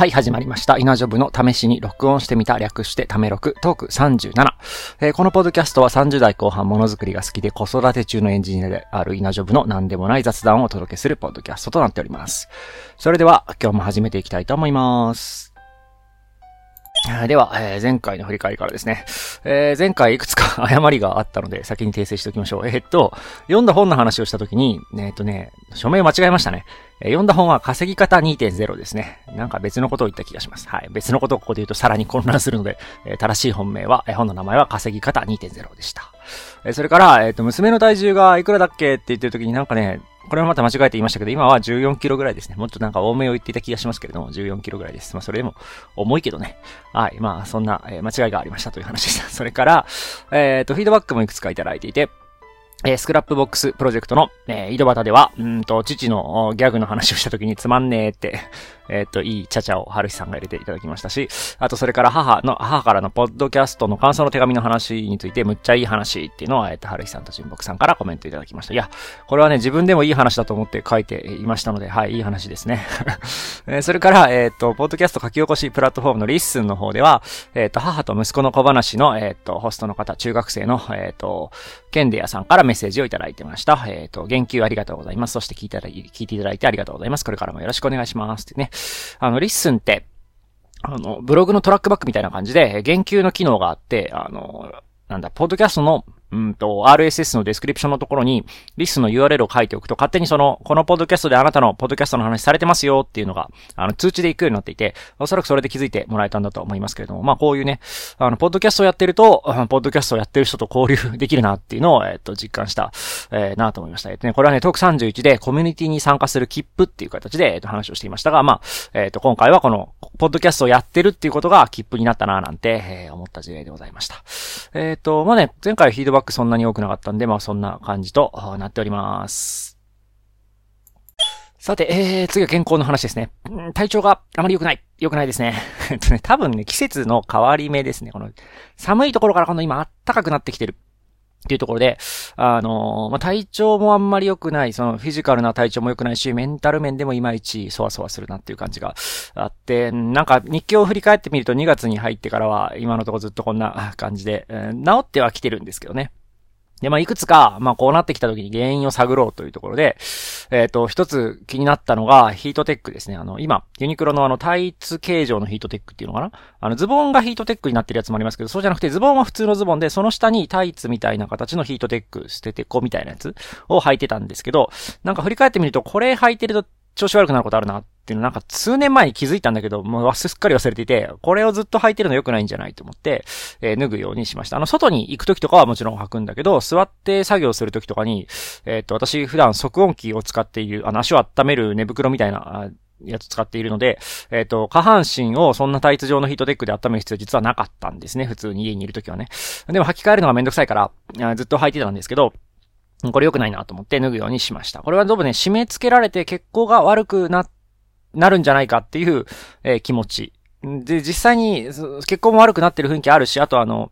はい、始まりました。稲ジョブの試しに録音してみた略してため録トーク37、えー、このポッドキャストは30代後半ものづくりが好きで子育て中のエンジニアである稲ジョブの何でもない雑談をお届けするポッドキャストとなっております。それでは今日も始めていきたいと思います。では、えー、前回の振り返りからですね。えー、前回いくつか 誤りがあったので、先に訂正しておきましょう。えー、っと、読んだ本の話をしたときに、えー、っとね、署名間違えましたね。え、読んだ本は稼ぎ方2.0ですね。なんか別のことを言った気がします。はい。別のことをここで言うとさらに混乱するので、え、正しい本名は、え、本の名前は稼ぎ方2.0でした。え、それから、えっと、娘の体重がいくらだっけって言ってるときになんかね、これはまた間違えて言いましたけど、今は14キロぐらいですね。もっとなんか多めを言っていた気がしますけれども、14キロぐらいです。まあそれでも重いけどね。はい。まあそんな、え、間違いがありましたという話でした。それから、えっ、ー、と、フィードバックもいくつかいただいていて、えー、スクラップボックスプロジェクトの、えー、井戸端では、うんと、父のギャグの話をした時につまんねえってえっ、と、いいちゃちゃを春日さんが入れていただきましたし、あとそれから母の、母からのポッドキャストの感想の手紙の話についてむっちゃいい話っていうのは、えっ、と、春日さんと純木さんからコメントいただきました。いや、これはね、自分でもいい話だと思って書いていましたので、はい、いい話ですね。えそれから、えっ、と、ポッドキャスト書き起こしプラットフォームのリッスンの方では、えっ、と、母と息子の小話の、えっ、と、ホストの方、中学生の、えっ、と、ケンデアさんからメッセージをいただいてました。えっ、と、言及ありがとうございます。そして聞いて聞いていただいてありがとうございます。これからもよろしくお願いします。ってね。あの、リッスンって、あの、ブログのトラックバックみたいな感じで、言及の機能があって、あの、なんだ、ポッドキャストのうんと、RSS のディスクリプションのところに、リッスンの URL を書いておくと、勝手にその、このポッドキャストであなたのポッドキャストの話されてますよっていうのが、あの、通知で行くようになっていて、おそらくそれで気づいてもらえたんだと思いますけれども、まあこういうね、あの、ポッドキャストをやってると、ポッドキャストをやってる人と交流できるなっていうのを、えっと、実感した、えー、なと思いました。えっとね、これはね、トーク31でコミュニティに参加する切符っていう形で、えっと、話をしていましたが、まあ、えっと、今回はこの、ポッドキャストをやってるっていうことが切符になったななんて、えー、思った事例でございました。えっと、まあね、前回フィードバックそんなに多くなかったったんで、まあそんな感じとなっております。さて、えー、次は健康の話ですね。体調があまり良くない。良くないですね。えっとね、多分ね、季節の変わり目ですね。この、寒いところからこの今暖かくなってきてる。っていうところで、あの、まあ、体調もあんまり良くない、そのフィジカルな体調も良くないし、メンタル面でもいまいちそわそわするなっていう感じがあって、なんか日記を振り返ってみると2月に入ってからは今のところずっとこんな 感じで、え、治っては来てるんですけどね。で、まあ、いくつか、まあ、こうなってきた時に原因を探ろうというところで、えっ、ー、と、一つ気になったのが、ヒートテックですね。あの、今、ユニクロのあの、タイツ形状のヒートテックっていうのかな？あの、ズボンがヒートテックになってるやつもありますけど、そうじゃなくて、ズボンは普通のズボンで、その下にタイツみたいな形のヒートテック、捨ててこみたいなやつを履いてたんですけど、なんか振り返ってみると、これ履いてると調子悪くなることあるなっっていうのなんか数年前に気づいたんだけど、もうすっかり忘れていて、これをずっと履いてるの良くないんじゃないと思って、えー、脱ぐようにしました。あの、外に行く時とかはもちろん履くんだけど、座って作業する時とかに、えっ、と、私普段即音機を使っている、あの、足を温める寝袋みたいな、やつ使っているので、えっ、ー、と、下半身をそんなタイツ状のヒートテックで温める必要実はなかったんですね。普通に家にいるときはね。でも履き替えるのがめんどくさいから、ずっと履いてたんですけど、これ良くないなと思って脱ぐようにしました。これはどうもね、締め付けられて血行が悪くなってなるんじゃないかっていう、えー、気持ち。で、実際に、結婚も悪くなってる雰囲気あるし、あとあの、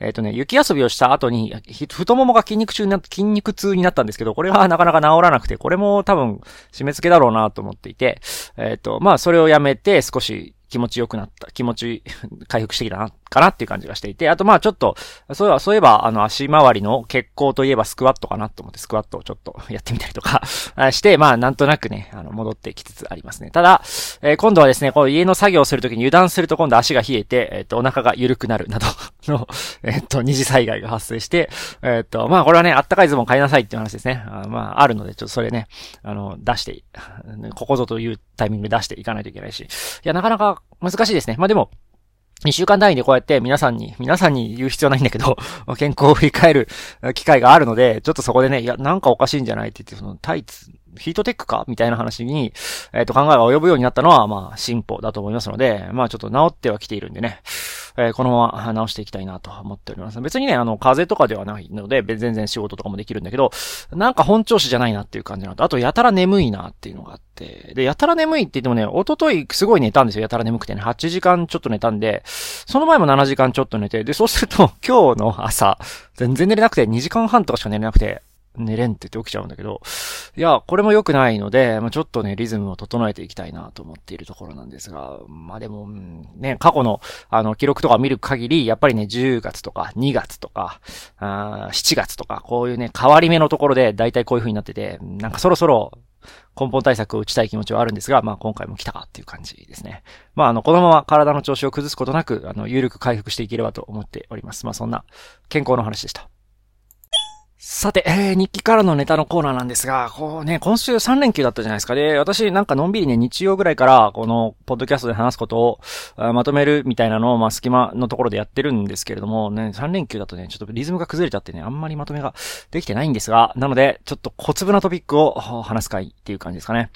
えっ、ー、とね、雪遊びをした後に、太ももが筋肉中になっ、筋肉痛になったんですけど、これはなかなか治らなくて、これも多分、締め付けだろうなと思っていて、えっ、ー、と、まあ、それをやめて少し気持ち良くなった、気持ち 回復してきたな、かなっていう感じがしていて、あとまあちょっと、そういえば、そういえば、あの足回りの血行といえばスクワットかなと思ってスクワットをちょっとやってみたりとか して、まあなんとなくね、あの、戻ってきつつありますね。ただ、えー、今度はですね、こう家の作業をするときに油断すると今度足が冷えて、えっ、ー、と、お腹が緩くなるなど のえっ、と、二次災害が発生して、えっ、と、まあこれはね、あったかいズボン買いなさいっていう話ですね。あまあ、あるので、ちょっとそれね、あの、出して、ここぞというタイミングで出していかないといけないし。いや、なかなか難しいですね。まあでも、一週間単位でこうやって皆さんに、皆さんに言う必要ないんだけど、健康を振り返る機会があるので、ちょっとそこでね、いや、なんかおかしいんじゃないって言って、そのタイツ、ヒートテックか？みたいな話に、えっ、ー、と、考えが及ぶようになったのは、まあ、進歩だと思いますので、まあ、ちょっと治ってはきているんでね。えー、このまま直していきたいなと思っております。別にね、あの、風邪とかではないので、全然仕事とかもできるんだけど、なんか本調子じゃないなっていう感じなのと、あと、やたら眠いなっていうのがあって、で、やたら眠いって言ってもね、おとといすごい寝たんですよ。やたら眠くてね、8時間ちょっと寝たんで、その前も7時間ちょっと寝て、で、そうすると、今日の朝、全然寝れなくて、2時間半とかしか寝れなくて、寝れんって言って起きちゃうんだけど、いや、これも良くないので、まあ、ちょっとね、リズムを整えていきたいなと思っているところなんですが、まあでも、ね、過去の、あの、記録とか見る限り、やっぱりね、10月とか2月とか、あ7月とか、こういうね、変わり目のところで、だいたいこういう風になってて、なんかそろそろ、根本対策を打ちたい気持ちはあるんですが、まあ今回も来たかっていう感じですね。まああの、このまま体の調子を崩すことなく、あの、有力回復していければと思っております。まあそんな健康の話でした。さて、えー、日記からのネタのコーナーなんですが、こうね、今週3連休だったじゃないですか。で、私なんかのんびりね、日曜ぐらいから、この、ポッドキャストで話すことを、まとめるみたいなのを、まあ、隙間のところでやってるんですけれども、ね、3連休だとね、ちょっとリズムが崩れちゃってね、あんまりまとめができてないんですが、なので、ちょっと小粒なトピックを話す回っていう感じですかね。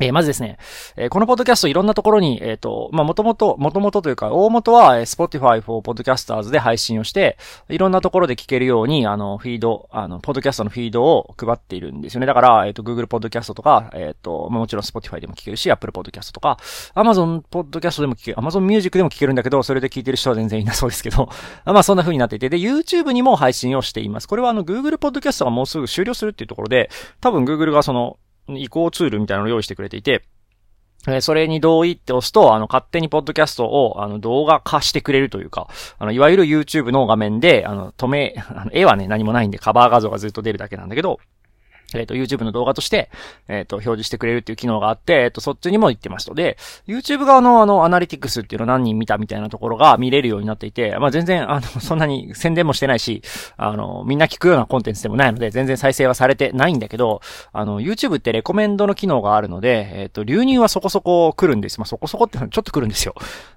えー、まずですね、え、このポッドキャストいろんなところに、えっ、ー、と、まあ、もともと、もともとというか、大元は、えー、Spotify for Podcasters で配信をして、いろんなところで聞けるように、あの、フィード、あの、ポッドキャストのフィードを配っているんですよね。だから、えっ、と、Google Podcast とか、えっ、と、まあ、もちろん Spotify でも聞けるし、Apple Podcast とか、Amazon Podcast でも聞ける、Amazon Music でも聞けるんだけど、それで聞いてる人は全然いなそうですけど、まあ、そんな風になっていて、で、YouTube にも配信をしています。これはあの、Google Podcast がもうすぐ終了するっていうところで、多分 Google がその、移行ツールみたいなのを用意してくれていて、えそれに同意って押すと、あの、勝手にポッドキャストを、あの、動画化してくれるというか、あの、いわゆる YouTube の画面で、あの、止め、あの、絵はね、何もないんで、カバー画像がずっと出るだけなんだけど、えっ、ー、と、YouTube の動画として、えっ、ー、と、表示してくれるっていう機能があって、えっ、ー、と、そっちにも行ってますと。で、YouTube 側のあの、アナリティクスっていうの何人見たみたいなところが見れるようになっていて、まあ、全然、あの、そんなに宣伝もしてないし、あの、みんな聞くようなコンテンツでもないので、全然再生はされてないんだけど、あの、YouTube ってレコメンドの機能があるので、えっ、と、流入はそこそこ来るんです。まあ、そこそこってちょっと来るんですよ。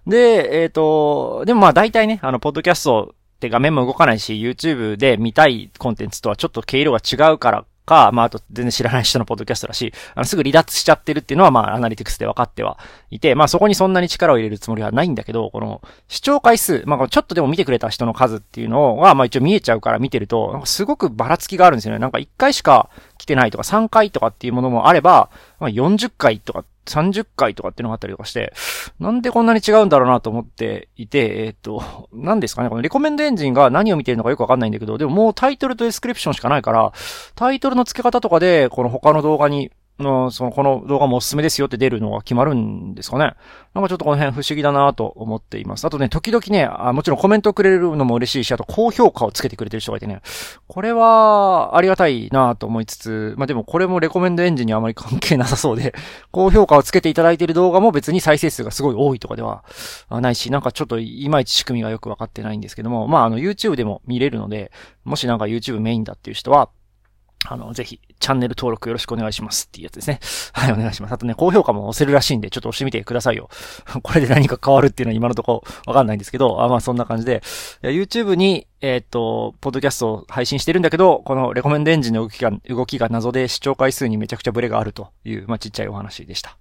で、えっ、と、でもまあ、大体ね、あの、ポッドキャストって画面も動かないし、YouTube で見たいコンテンツとはちょっと毛色が違うからか、まあ、あと全然知らない人のポッドキャストだし、あの、すぐ離脱しちゃってるっていうのは、まあ、アナリティクスで分かってはいて、まあ、そこにそんなに力を入れるつもりはないんだけど、この、視聴回数、まあ、ちょっとでも見てくれた人の数っていうのは、まあ、一応見えちゃうから見てると、すごくばらつきがあるんですよね。なんか一回しか来てないとか、3回とかっていうものもあれば、まあ、40回とか30回とかっていうのがあったりとかして、なんでこんなに違うんだろうなと思っていて、えっ、と、何ですかね、このレコメンドエンジンが何を見てるのかよくわかんないんだけど、でももうタイトルとディスクリプションしかないから、タイトルの付け方とかで、この他の動画にの、その、この動画もおすすめですよって出るのが決まるんですかね。なんかちょっとこの辺不思議だなと思っています。あとね、時々ねあ、もちろんコメントくれるのも嬉しいし、あと高評価をつけてくれてる人がいてね、これはありがたいなと思いつつ、まあでもこれもレコメンドエンジンにあまり関係なさそうで、高評価をつけていただいている動画も別に再生数がすごい多いとかではないし、なんかちょっといまいち仕組みがよくわかってないんですけども、まああの YouTube でも見れるので、もしなんか YouTube メインだっていう人は、あの、ぜひ、チャンネル登録よろしくお願いしますっていうやつですね。はい、お願いします。あとね、高評価も押せるらしいんで、ちょっと押してみてくださいよ。これで何か変わるっていうのは今のところわかんないんですけど、あまあそんな感じで、YouTube に、えっ、と、ポッドキャストを配信してるんだけど、このレコメンドエンジンの動きが、動きが謎で視聴回数にめちゃくちゃブレがあるという、まあちっちゃいお話でした。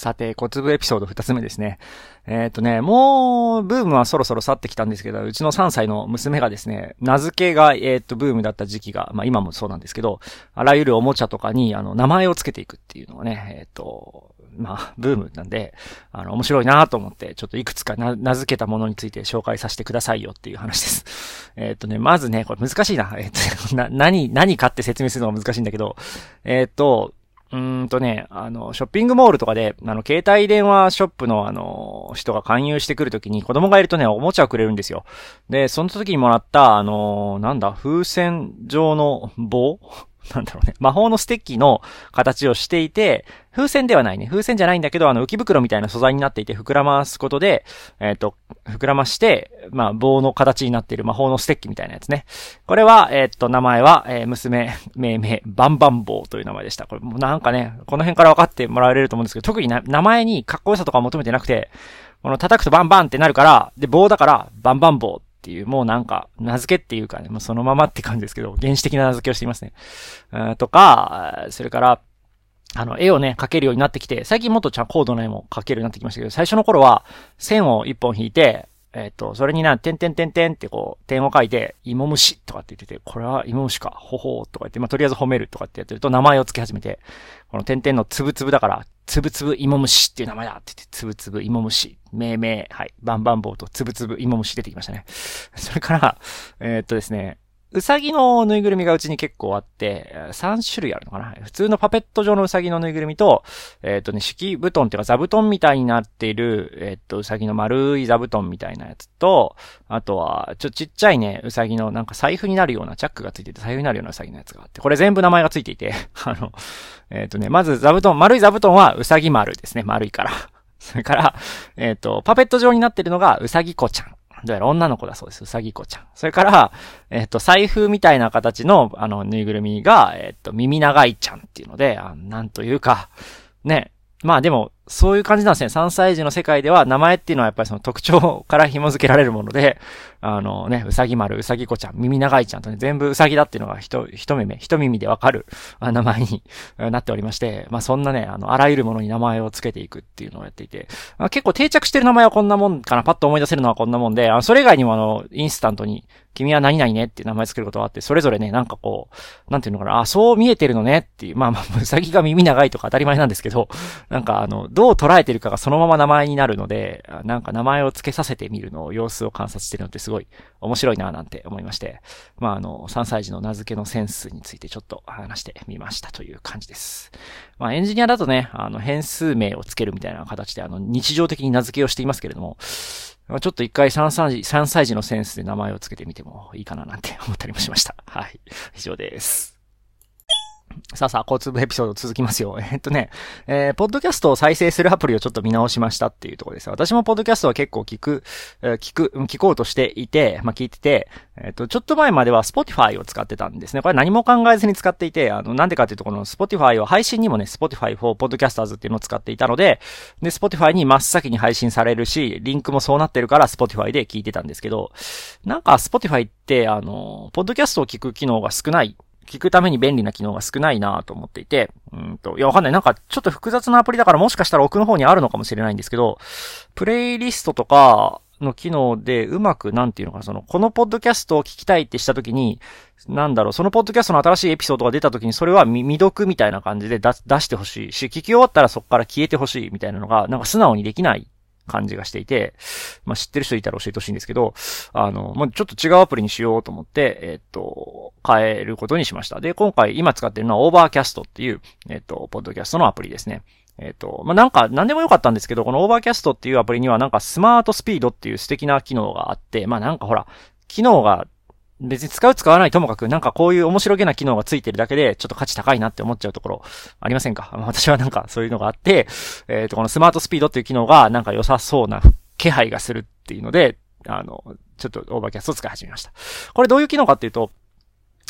さて、小粒エピソード二つ目ですね。えっ、とね、もう、ブームはそろそろ去ってきたんですけど、うちの3歳の娘がですね、名付けが、えっ、と、ブームだった時期が、まあ今もそうなんですけど、あらゆるおもちゃとかに、あの、名前をつけていくっていうのがね、えっ、と、まあ、ブームなんで、あの、面白いなと思って、ちょっといくつか名付けたものについて紹介させてくださいよっていう話です。えっ、とね、まずね、これ難しいな。えっ、と、な、何、何かって説明するのが難しいんだけど、えっ、と、うんとね、あの、ショッピングモールとかで、あの、携帯電話ショップのあの、人が勧誘してくるときに子供がいるとね、おもちゃをくれるんですよ。で、その時にもらった、あの、なんだ、風船状の棒 なんだろうね。魔法のステッキの形をしていて、風船ではないね。風船じゃないんだけど、あの、浮き袋みたいな素材になっていて、膨らますことで、えっ、ー、と、膨らまして、まあ、棒の形になっている魔法のステッキみたいなやつね。これは、えっ、ー、と、名前は、えー、娘、命名、バンバン棒という名前でした。これ、もうなんかね、この辺から分かってもらえると思うんですけど、特にな名前にかっこよさとか求めてなくて、この叩くとバンバンってなるから、で、棒だから、バンバン棒っていう、もうなんか、名付けっていうかね、もうそのままって感じですけど、原始的な名付けをしていますね。とか、それから、あの、絵をね、描けるようになってきて、最近もっとちゃん高度な絵も描けるようになってきましたけど、最初の頃は、線を一本引いて、えっ、と、それにな、てんてんてんてんってこう、点を書いて、芋虫とかって言ってて、これは芋虫か、ほほーとか言って、まあ、とりあえず褒めるとかってやってると、名前を付け始めて、この点々のつぶつぶだから、つぶつぶ芋虫っていう名前だって言って、つぶつぶ芋虫、命名、はい、バンバン棒とつぶつぶ芋虫出てきましたね。それから、えー、っとですね、うさぎのぬいぐるみがうちに結構あって、3種類あるのかな普通のパペット状のうさぎのぬいぐるみと、えっ、ー、とね、敷布団っていうか座布団みたいになっている、えっ、ー、と、うさぎの丸い座布団みたいなやつと、あとは、ちょ、ちっちゃいね、うさぎのなんか財布になるようなチャックがついてて財布になるようなうさぎのやつがあって、これ全部名前がついていて、あの、えっ、ー、とね、まず座布団、丸い座布団はうさぎ丸ですね、丸いから。それから、えっ、と、パペット状になってるのがうさぎ子ちゃん。どうやら女の子だそうです。うさぎ子ちゃん。それから、えっ、と、財布みたいな形の、あの、ぬいぐるみが、えっ、と、耳長いちゃんっていうので、あなんというか、ね。まあでも、そういう感じなんですね。3歳児の世界では名前っていうのはやっぱりその特徴から紐付けられるもので、あのね、うさぎ丸、うさぎ子ちゃん、耳長いちゃんとね、全部うさぎだっていうのが一、一目目、一耳でわかる名前になっておりまして、まあそんなね、あの、あらゆるものに名前を付けていくっていうのをやっていて、まあ、結構定着してる名前はこんなもんかな、パッと思い出せるのはこんなもんで、あのそれ以外にもあの、インスタントに、君は何々ねっていう名前つけることがあって、それぞれね、なんかこう、なんていうのかな、あ、そう見えてるのねっていう、まあまあ、うさぎが耳長いとか当たり前なんですけど、なんかあの、どう捉えてるかがそのまま名前になるので、なんか名前を付けさせてみるのを、様子を観察してるのってすごい面白いなぁなんて思いまして、まああの、3歳児の名付けのセンスについてちょっと話してみましたという感じです。まあエンジニアだとね、あの、変数名を付けるみたいな形で、あの、日常的に名付けをしていますけれども、ま、ちょっと一回3歳児、3歳児のセンスで名前を付けてみてもいいかななんて思ったりもしました。はい。以上です。さあさあ、交通部エピソード続きますよ。えっとね、えー、ポッドキャストを再生するアプリをちょっと見直しましたっていうところです。私もポッドキャストは結構聞く、えー、聞く、聞こうとしていて、まあ、聞いてて、えっ、と、ちょっと前までは Spotify を使ってたんですね。これ何も考えずに使っていて、あの、なんでかっていうと、この Spotify は配信にもね、Spotify for Podcasters っていうのを使っていたので、で、Spotify に真っ先に配信されるし、リンクもそうなってるから Spotify で聞いてたんですけど、なんか Spotify って、あの、ポッドキャストを聞く機能が少ない聞くために便利な機能が少ないなと思っていて、うんと、いや、わかんない。なんか、ちょっと複雑なアプリだからもしかしたら奥の方にあるのかもしれないんですけど、プレイリストとかの機能でうまく、なんていうのかな、その、このポッドキャストを聞きたいってしたときに、なんだろう、そのポッドキャストの新しいエピソードが出たときに、それは未読みたいな感じで出してほしいし、聞き終わったらそこから消えてほしいみたいなのが、なんか素直にできない感じがしていて、まあ、知ってる人いたら教えてほしいんですけど、あの、まあ、ちょっと違うアプリにしようと思って、えっと、変えることにしました。で、今回今使ってるのはオーバーキャストっていう、えっと、ポッドキャストのアプリですね。えっ、と、まあ、なんか、なんでもよかったんですけど、このオーバーキャストっていうアプリにはなんかスマートスピードっていう素敵な機能があって、まあ、なんかほら、機能が別に使う使わないともかく、なんかこういう面白げな機能がついてるだけで、ちょっと価値高いなって思っちゃうところ、ありませんか？私はなんかそういうのがあって、えっ、ー、と、このスマートスピードっていう機能がなんか良さそうな気配がするっていうので、あの、ちょっとオーバーキャストを使い始めました。これどういう機能かっていうと、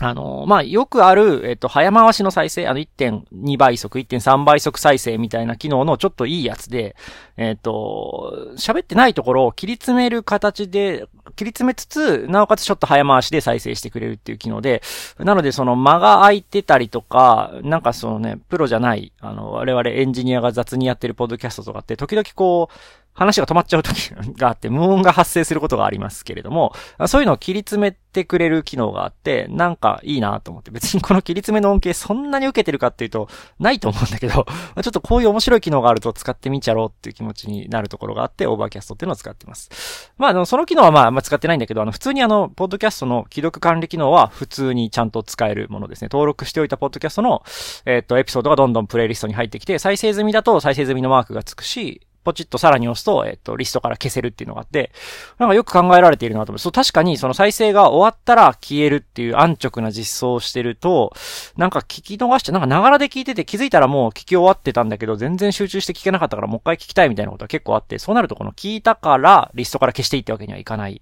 あの、まあ、よくある、えっと、早回しの再生、あの、1.2倍速、1.3倍速再生みたいな機能のちょっといいやつで、えっと、喋ってないところを切り詰める形で、切り詰めつつ、なおかつちょっと早回しで再生してくれるっていう機能で、なのでその間が空いてたりとか、なんかそのね、プロじゃない、あの、我々エンジニアが雑にやってるポッドキャストとかって、時々こう、話が止まっちゃう時があって、無音が発生することがありますけれども、そういうのを切り詰めてくれる機能があって、なんかいいなと思って、別にこの切り詰めの恩恵そんなに受けてるかっていうと、ないと思うんだけど、ちょっとこういう面白い機能があると使ってみちゃろうっていう気持ちになるところがあって、オーバーキャストっていうのを使ってます。まあ、あの、その機能はまあ、あんま使ってないんだけど、あの、普通にあの、ポッドキャストの既読管理機能は普通にちゃんと使えるものですね。登録しておいたポッドキャストの、えっ、と、エピソードがどんどんプレイリストに入ってきて、再生済みだと再生済みのマークがつくし、ポチッとさらに押すと、えっと、リストから消せるっていうのがあって、なんかよく考えられているなと思う。そう、確かにその再生が終わったら消えるっていう安直な実装をしてると、なんか聞き逃しちゃ、なんかながらで聞いてて気づいたらもう聞き終わってたんだけど、全然集中して聞けなかったからもう一回聞きたいみたいなことが結構あって、そうなるとこの聞いたからリストから消していいってわけにはいかない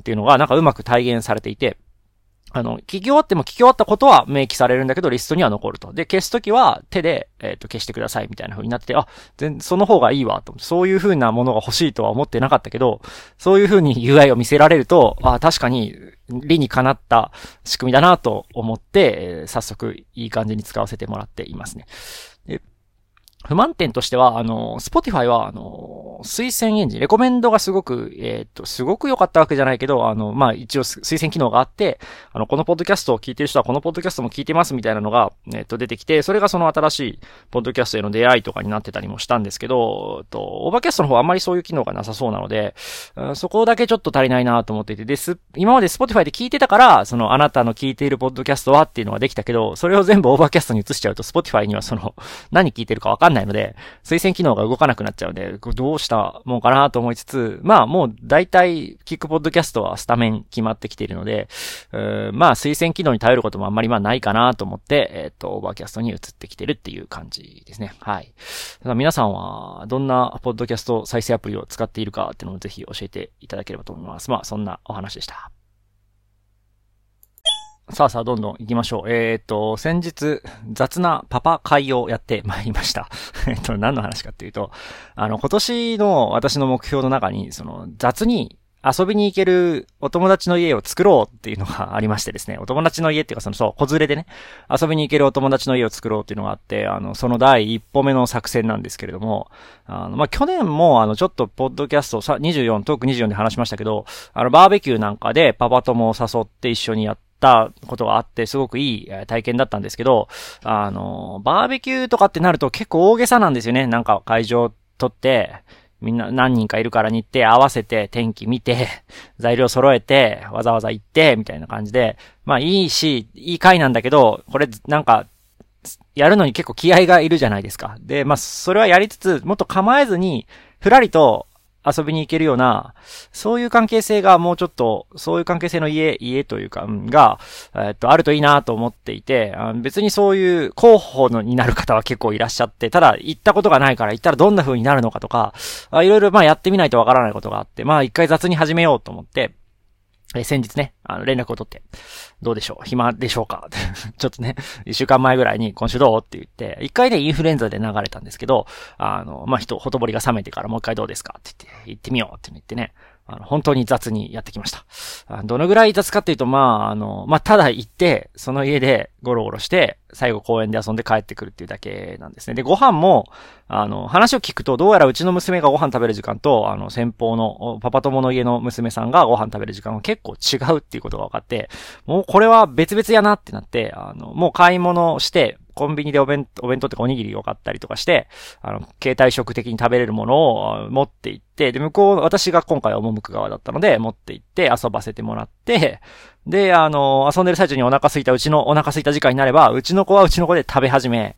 っていうのがなんかうまく体現されていて、あの、聞き終わっても聞き終わったことは明記されるんだけど、リストには残ると。で、消すときは手で、えっ、ー、と、消してくださいみたいな風になってて、あ、全、その方がいいわ、と。そういう風なものが欲しいとは思ってなかったけど、そういう風に UI を見せられると、あ、確かに、理にかなった仕組みだなと思って、えー、早速いい感じに使わせてもらっていますね。で不満点としては、あの、Spotify は、あの、推薦エンジン、レコメンドがすごく、えっ、と、すごく良かったわけじゃないけど、あの、まあ、一応推薦機能があって、あの、このポッドキャストを聞いてる人はこのポッドキャストも聞いてますみたいなのが、えっ、と、出てきて、それがその新しいポッドキャストへの出会いとかになってたりもしたんですけど、えっと、オーバーキャストの方はあんまりそういう機能がなさそうなので、うんそこだけちょっと足りないなと思っていて、です、今まで Spotify で聞いてたから、その、あなたの聞いているポッドキャストはっていうのができたけど、それを全部オーバーキャストに移しちゃうと、Spotify にはその、何聞いてるかわかんないないので、推薦機能が動かなくなっちゃうんで、どうしたもんかなと思いつつ、まあもう大体、聞くポッドキャストはスタメン決まってきているので、まあ推薦機能に頼ることもあんまりまあないかなと思って、えっ、ー、と、オーバーキャストに移ってきてるっていう感じですね。はい。ただ皆さんは、どんなポッドキャスト再生アプリを使っているかっていうのをぜひ教えていただければと思います。まあそんなお話でした。さあさあ、どんどん行きましょう。えっ、と、先日、雑なパパ会をやってまいりました。えっと、何の話かっていうと、あの、今年の私の目標の中に、その、雑に遊びに行けるお友達の家を作ろうっていうのがありましてですね、お友達の家っていうか、その、そう、子連れでね、遊びに行けるお友達の家を作ろうっていうのがあって、あの、その第一歩目の作戦なんですけれども、あの、まあ、去年も、あの、ちょっと、ポッドキャスト、さ、24、トーク24で話しましたけど、あの、バーベキューなんかでパパ友を誘って一緒にやって、ったことがあって、すごくいい体験だったんですけど、あの、バーベキューとかってなると結構大げさなんですよね。なんか会場取って、みんな何人かいるからに行って合わせて天気見て、材料揃えて、わざわざ行って、みたいな感じで、まあいいし、いい回なんだけど、これなんか、やるのに結構気合がいるじゃないですか。で、まあそれはやりつつ、もっと構えずに、ふらりと遊びに行けるような、そういう関係性がもうちょっと、そういう関係性の家、家というか、が、えっと、あるといいなと思っていて、別にそういう候補のになる方は結構いらっしゃって、ただ行ったことがないから行ったらどんな風になるのかとか、いろいろまあやってみないとわからないことがあって、まあ一回雑に始めようと思って、え先日ね、あの、連絡を取って、どうでしょう暇でしょうか？ちょっとね、一週間前ぐらいに今週どう？って言って、一回で、インフルエンザで流れたんですけど、あの、まあ、人、ほとぼりが冷めてからもう一回どうですか？って言って、行ってみようって言ってね、あの、本当に雑にやってきました。どのぐらい雑かっていうと、まあ、あの、まあ、ただ行って、その家でゴロゴロして、最後公園で遊んで帰ってくるっていうだけなんですね。で、ご飯も、あの、話を聞くと、どうやらうちの娘がご飯食べる時間と、あの、先方の、パパ友の家の娘さんがご飯食べる時間は結構違うっていうことが分かって、もうこれは別々やなってなって、あの、もう買い物して、コンビニでお弁、お弁当っておにぎりを買ったりとかして、あの、携帯食的に食べれるものを持って行って、で、向こう、私が今回は赴く側だったので、持って行って遊ばせてもらって、で、あの、遊んでる最中にお腹空いた、うちのお腹空いた時間になれば、うちの子はうちの子で食べ始め、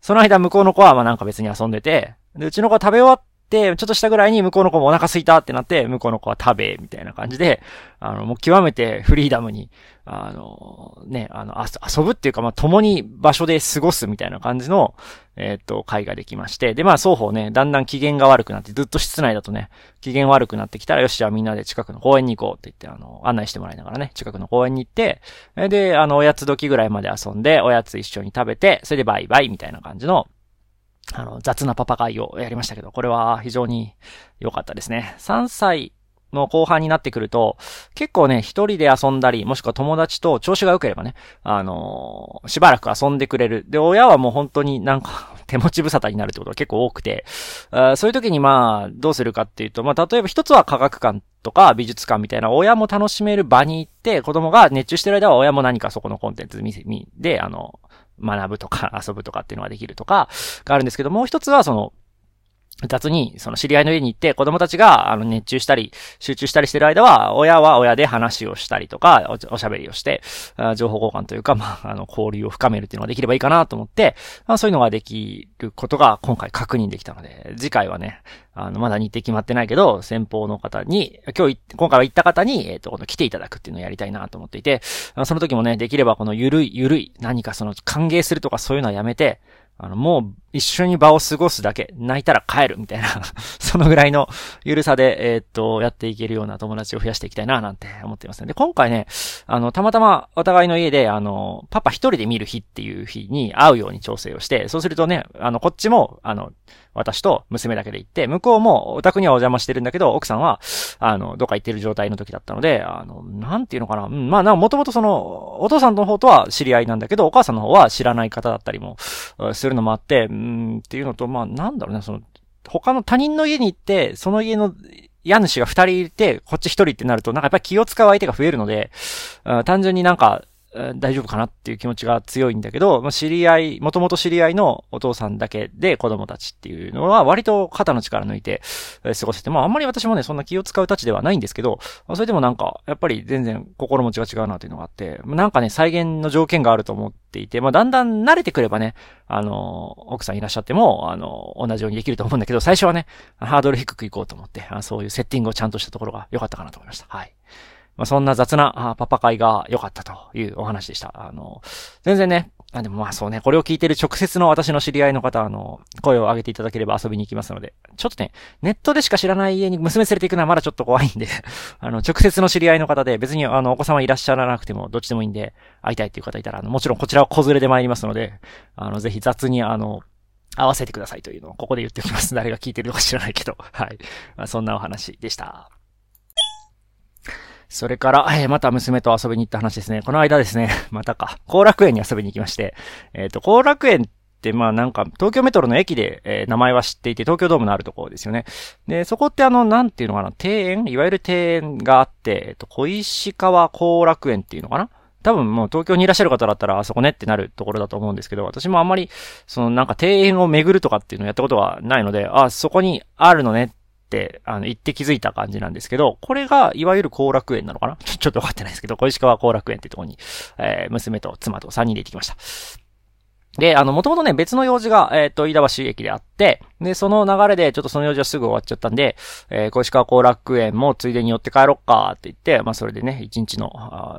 その間向こうの子はまあなんか別に遊んでて、で、うちの子は食べ終わっ、ちょっとしたぐらいに向こうの子もお腹空いたってなって、向こうの子は食べ、みたいな感じで、あの、もう極めてフリーダムに、あの、ね、あの、遊ぶっていうか、まあ、共に場所で過ごすみたいな感じの、えっ、と、会ができまして、で、まあ、双方ね、だんだん機嫌が悪くなって、ずっと室内だとね、機嫌悪くなってきたら、よし、じゃあみんなで近くの公園に行こうって言って、あの、案内してもらいながらね、近くの公園に行って、で、あの、おやつ時ぐらいまで遊んで、おやつ一緒に食べて、それでバイバイみたいな感じの、あの、雑なパパ会をやりましたけど、これは非常に良かったですね。3歳の後半になってくると、結構ね、一人で遊んだり、もしくは友達と調子が良ければね、あのー、しばらく遊んでくれる。で、親はもう本当になんか手持ち無沙汰になるってことが結構多くて、あそういう時にまあ、どうするかっていうと、まあ、例えば一つは科学館とか美術館みたいな親も楽しめる場に行って、子供が熱中してる間は親も何かそこのコンテンツ見せ、見、で、あの、学ぶとか遊ぶとかっていうのができるとかがあるんですけど、もう一つはその、雑に、その知り合いの家に行って子供たちが、あの、熱中したり、集中したりしてる間は、親は親で話をしたりとか、おしゃべりをして、情報交換というか、まあ、あの、交流を深めるっていうのができればいいかなと思って、まあ、そういうのができることが今回確認できたので、次回はね、あの、まだ日程決まってないけど、先方の方に、今日、今回は行った方に、えっ、ー、と、来ていただくっていうのをやりたいなと思っていて、その時もね、できればこのゆるい、ゆるい、何かその歓迎するとかそういうのはやめて、あの、もう一緒に場を過ごすだけ、泣いたら帰るみたいな そのぐらいのゆるさで、えー、っと、やっていけるような友達を増やしていきたいな、なんて思っていますね。で、今回ね、あの、たまたまお互いの家で、あの、パパ一人で見る日っていう日に会うように調整をして、そうするとね、あの、こっちも、あの、私と娘だけで行って、向こうもお宅にはお邪魔してるんだけど、奥さんは、あの、どっか行ってる状態の時だったので、あの、なんていうのかな。うん、まあ、な、もともとその、お父さんの方とは知り合いなんだけど、お母さんの方は知らない方だったりも、するのもあって、うん、っていうのと、まあ、なんだろうね、その、他の他人の家に行って、その家の家主が二人いて、こっち一人ってなると、なんかやっぱり気を使う相手が増えるので、単純になんか、大丈夫かなっていう気持ちが強いんだけど、知り合い、もともと知り合いのお父さんだけで子供たちっていうのは割と肩の力抜いて過ごせて、まああんまり私もね、そんな気を使うたちではないんですけど、それでもなんか、やっぱり全然心持ちが違うなというのがあって、なんかね、再現の条件があると思っていて、まあだんだん慣れてくればね、あの、奥さんいらっしゃっても、あの、同じようにできると思うんだけど、最初はね、ハードル低くいこうと思って、そういうセッティングをちゃんとしたところが良かったかなと思いました。はい。まあ、そんな雑なパパ会が良かったというお話でした。あの、全然ね、あでもまあそうね、これを聞いてる直接の私の知り合いの方、あの、声を上げていただければ遊びに行きますので、ちょっとね、ネットでしか知らない家に娘連れて行くのはまだちょっと怖いんで あの、直接の知り合いの方で、別にあの、お子様いらっしゃらなくても、どっちでもいいんで、会いたいっていう方いたら、あの、もちろんこちらは子連れで参りますので、あの、ぜひ雑にあの、合わせてくださいというのをここで言っておきます。誰が聞いてるのか知らないけど。はい。まあ、そんなお話でした。それから、えー、また娘と遊びに行った話ですね。この間ですね、またか、後楽園に遊びに行きまして、えっ、ー、と、後楽園って、まあなんか、東京メトロの駅で、えー、名前は知っていて、東京ドームのあるところですよね。で、そこってあの、なんていうのかな、庭園？いわゆる庭園があって、えっ、と、小石川後楽園っていうのかな？多分もう東京にいらっしゃる方だったらあそこねってなるところだと思うんですけど、私もあんまり、そのなんか庭園を巡るとかっていうのをやったことはないので、あ、そこにあるのねっ、あの、行って気づいた感じなんですけど、これが、いわゆる後楽園なのかな？ちょっとわかってないですけど、小石川後楽園ってとこに、えー、娘と妻と3人で行ってきました。で、あの、もともとね、別の用事が、えっ、ー、と、飯田橋駅であって、で、その流れで、ちょっとその用事はすぐ終わっちゃったんで、えー、小石川後楽園もついでに寄って帰ろっかって言って、まあ、それでね、一日の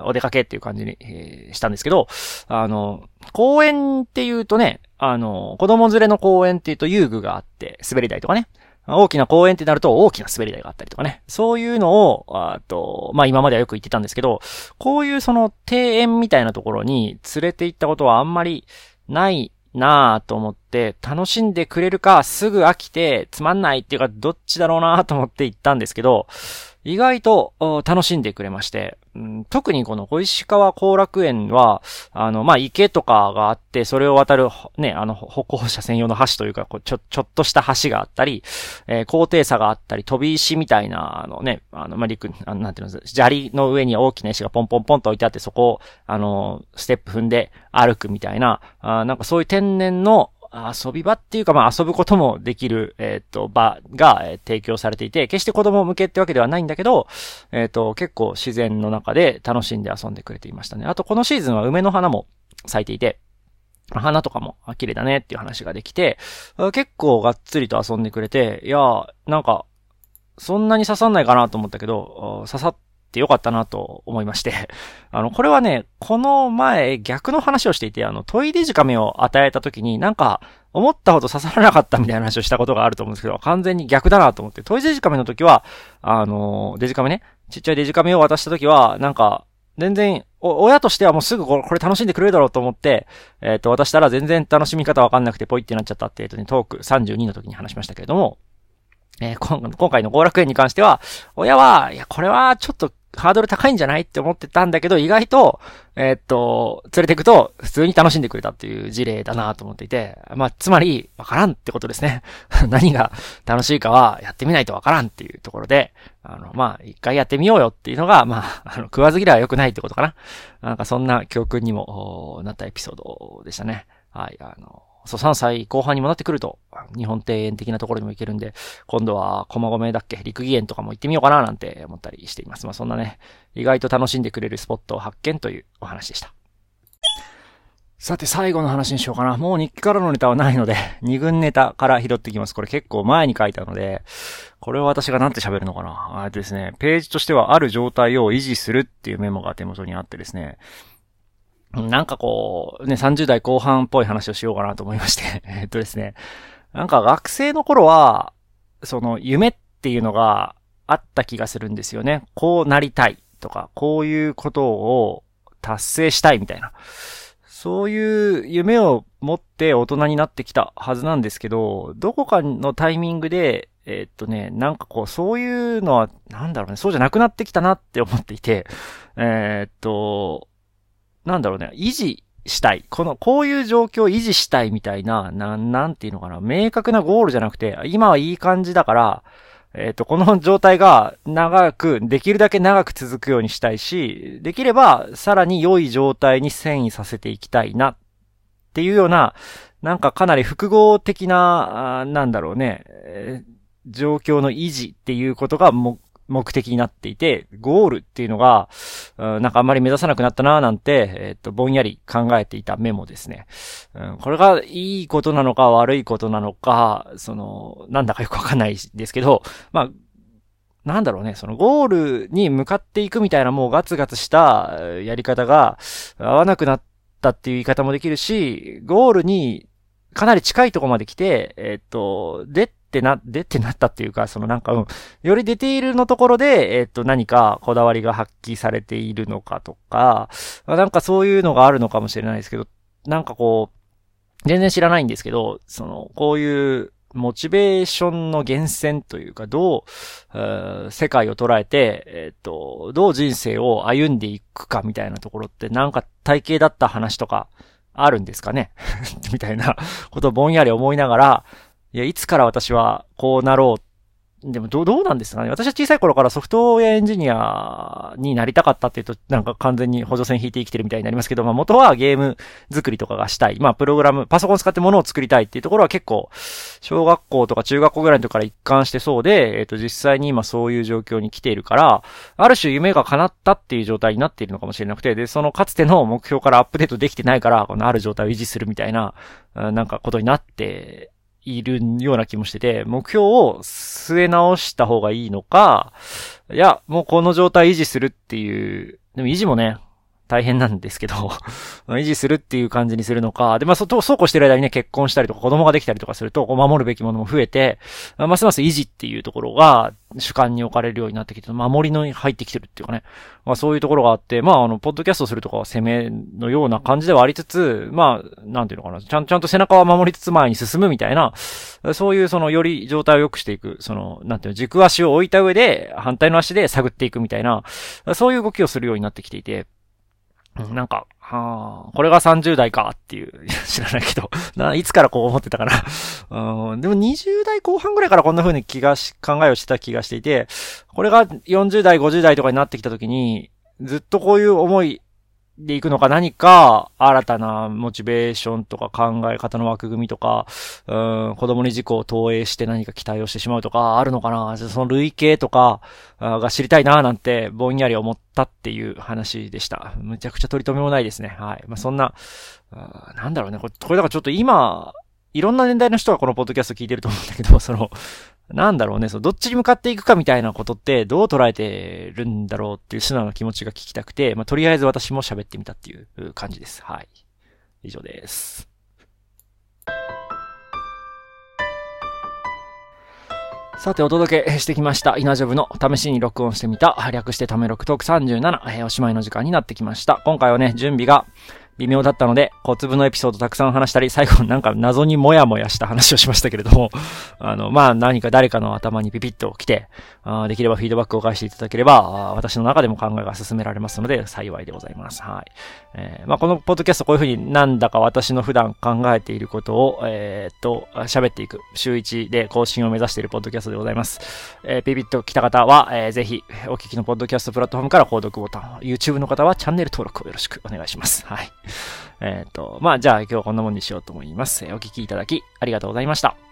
お出かけっていう感じに、えー、したんですけど、あの、公園って言うとね、あの、子供連れの公園って言うと遊具があって、滑り台とかね、大きな公園ってなると大きな滑り台があったりとかね。そういうのを、あと、まあ今まではよく言ってたんですけど、こういうその庭園みたいなところに連れて行ったことはあんまりないなぁと思って、楽しんでくれるか、すぐ飽きてつまんないっていうか、どっちだろうなぁと思って行ったんですけど、意外と楽しんでくれまして、うん、特にこの小石川後楽園は、あの、まあ、池とかがあって、それを渡る、ね、あの、歩行者専用の橋というか、こうちょ、ちょっとした橋があったり、えー、高低差があったり、飛び石みたいな、あのね、あの、まあ、陸、あなんていうの、砂利の上に大きな石がポンポンポンと置いてあって、そこを、あの、ステップ踏んで歩くみたいな、あなんかそういう天然の、遊び場っていうか、まあ遊ぶこともできる、えっ、ー、と、場が、えー、提供されていて、決して子供向けってわけではないんだけど、えっ、ー、と、結構自然の中で楽しんで遊んでくれていましたね。あと、このシーズンは梅の花も咲いていて、花とかも綺麗だねっていう話ができて、結構がっつりと遊んでくれて、いやなんか、そんなに刺さんないかなと思ったけど、刺さっってよかったなと思いまして。あの、これはね、この前逆の話をしていて、あの、トイデジカメを与えた時になんか、思ったほど刺さらなかったみたいな話をしたことがあると思うんですけど、完全に逆だなと思って、トイデジカメの時は、あの、デジカメね、ちっちゃいデジカメを渡した時は、なんか、全然、親としてはもうすぐこれ楽しんでくれるだろうと思って、えっ、ー、と、渡したら全然楽しみ方わかんなくてポイってなっちゃったって、えっ、とね、トーク32の時に話しましたけれども、えー、今回の後楽園に関しては、親は、いや、これはちょっとハードル高いんじゃないって思ってたんだけど、意外と、えー、っと、連れて行くと、普通に楽しんでくれたっていう事例だなと思っていて、まあ、つまり、わからんってことですね。何が楽しいかは、やってみないとわからんっていうところで、あの、まあ、一回やってみようよっていうのが、まあ、あの、食わず嫌いは良くないってことかな。なんかそんな教訓にもなったエピソードでしたね。はい、あの、そう、3歳後半にもなってくると、日本庭園的なところにも行けるんで、今度は駒込だっけ陸義園とかも行ってみようかななんて思ったりしています。まあそんなね、意外と楽しんでくれるスポットを発見というお話でした。さて、最後の話にしようかな。もう日記からのネタはないので、二軍ネタから拾ってきます。これ結構前に書いたので、これは私がなんて喋るのかな。えっとですね、ページとしてはある状態を維持するっていうメモが手元にあってですね、なんかこう、ね、30代後半っぽい話をしようかなと思いまして えっとですね、なんか学生の頃は、その夢っていうのがあった気がするんですよね。こうなりたいとか、こういうことを達成したいみたいな。そういう夢を持って大人になってきたはずなんですけど、どこかのタイミングで、え、っとね、なんかこう、そういうのは、なんだろうね、そうじゃなくなってきたなって思っていて、えー、っと、なんだろうね、維持したい。この、こういう状況を維持したいみたいな、なん、なんていうのかな、明確なゴールじゃなくて、今はいい感じだから、えっ、ー、と、この状態が長く、できるだけ長く続くようにしたいし、できればさらに良い状態に遷移させていきたいな。っていうような、なんかかなり複合的な、なんだろうね、えー、状況の維持っていうことがも目的になっていて、ゴールっていうのが、なんかあんまり目指さなくなったなーなんて、えっ、と、ぼんやり考えていたメモですね。うん、これがいいことなのか悪いことなのか、その、なんだかよくわかんないですけど、まあ、なんだろうね、そのゴールに向かっていくみたいなもうガツガツしたやり方が合わなくなったっていう言い方もできるし、ゴールにかなり近いとこまで来て、えっ、と、で、ってな、でってなったっていうか、そのなんか、うん、よりディテールのところで、えっ、と、何かこだわりが発揮されているのかとか、なんかそういうのがあるのかもしれないですけど、なんかこう、全然知らないんですけど、その、こういうモチベーションの源泉というか、どう、世界を捉えて、えっ、と、どう人生を歩んでいくかみたいなところって、なんか体系だった話とか、あるんですかね？みたいなことをぼんやり思いながら、いや、いつから私はこうなろうでもどう、どうなんですかね私は小さい頃からソフトウェアエンジニアになりたかったっていうと、なんか完全に補助線引いて生きてるみたいになりますけど、まあ元はゲーム作りとかがしたい。まあプログラム、パソコン使って物を作りたいっていうところは結構、小学校とか中学校ぐらいの時から一貫してそうで、えっ、ー、と実際に今そういう状況に来ているから、ある種夢が叶ったっていう状態になっているのかもしれなくて、で、そのかつての目標からアップデートできてないから、このある状態を維持するみたいな、なんかことになっているような気もしてて、目標を据え直した方がいいのか、いや、もうこの状態維持するっていう、でも維持もね、大変なんですけど 維持するっていう感じにするのか、で、まあ、そ、そうこうしてる間にね、結婚したりとか子供ができたりとかすると、こう守るべきものも増えて、ますます維持っていうところが主観に置かれるようになってきて、守りのに入ってきてるっていうかね、まあ、そういうところがあって、まあ、あの、ポッドキャストするとかは攻めのような感じではありつつ、まあ、なんていうのかな、ちゃん、ちゃんと背中は守りつつ前に進むみたいな、そういうその、より状態を良くしていく、その、なんていうの、軸足を置いた上で、反対の足で探っていくみたいな、そういう動きをするようになってきていて、なんか、はあ、これが30代かっていう、知らないけど、な、いつからこう思ってたかな。うん、でも20代後半ぐらいからこんな風に気がし、考えをしてた気がしていて、これが40代、50代とかになってきた時に、ずっとこういう思いでいくのか何か新たなモチベーションとか考え方の枠組みとか、うん、子供に事故を投影して何か期待をしてしまうとかあるのかな？その類型とかが知りたいななんてぼんやり思ったっていう話でした。むちゃくちゃ取り留めもないですね。はい。まあ、そんな、なんだろうね。これ、これだからちょっと今、いろんな年代の人がこのポッドキャスト聞いてると思うんだけど、その、なんだろうね、そう、どっちに向かっていくかみたいなことってどう捉えてるんだろうっていう素直な気持ちが聞きたくて、まあ、とりあえず私も喋ってみたっていう感じです。はい。以上です。さて、お届けしてきました。稲ジョブの試しに録音してみた、略してため録トーク37、えー、おしまいの時間になってきました。今回はね、準備が微妙だったので、小粒のエピソードたくさん話したり、最後なんか謎にもやもやした話をしましたけれども、あの、まあ、何か誰かの頭にピピッと来て、あできればフィードバックを返していただければ、私の中でも考えが進められますので、幸いでございます。はい。えー、まあ、このポッドキャストこういうふうになんだか私の普段考えていることを、えー、っと、喋っていく、週1で更新を目指しているポッドキャストでございます。えー、ピピッと来た方は、えー、ぜひ、お聞きのポッドキャストプラットフォームから購読ボタン、YouTube の方はチャンネル登録をよろしくお願いします。はい。えっ、と、まあ、じゃあ今日はこんなもんにしようと思います。お聞きいただきありがとうございました。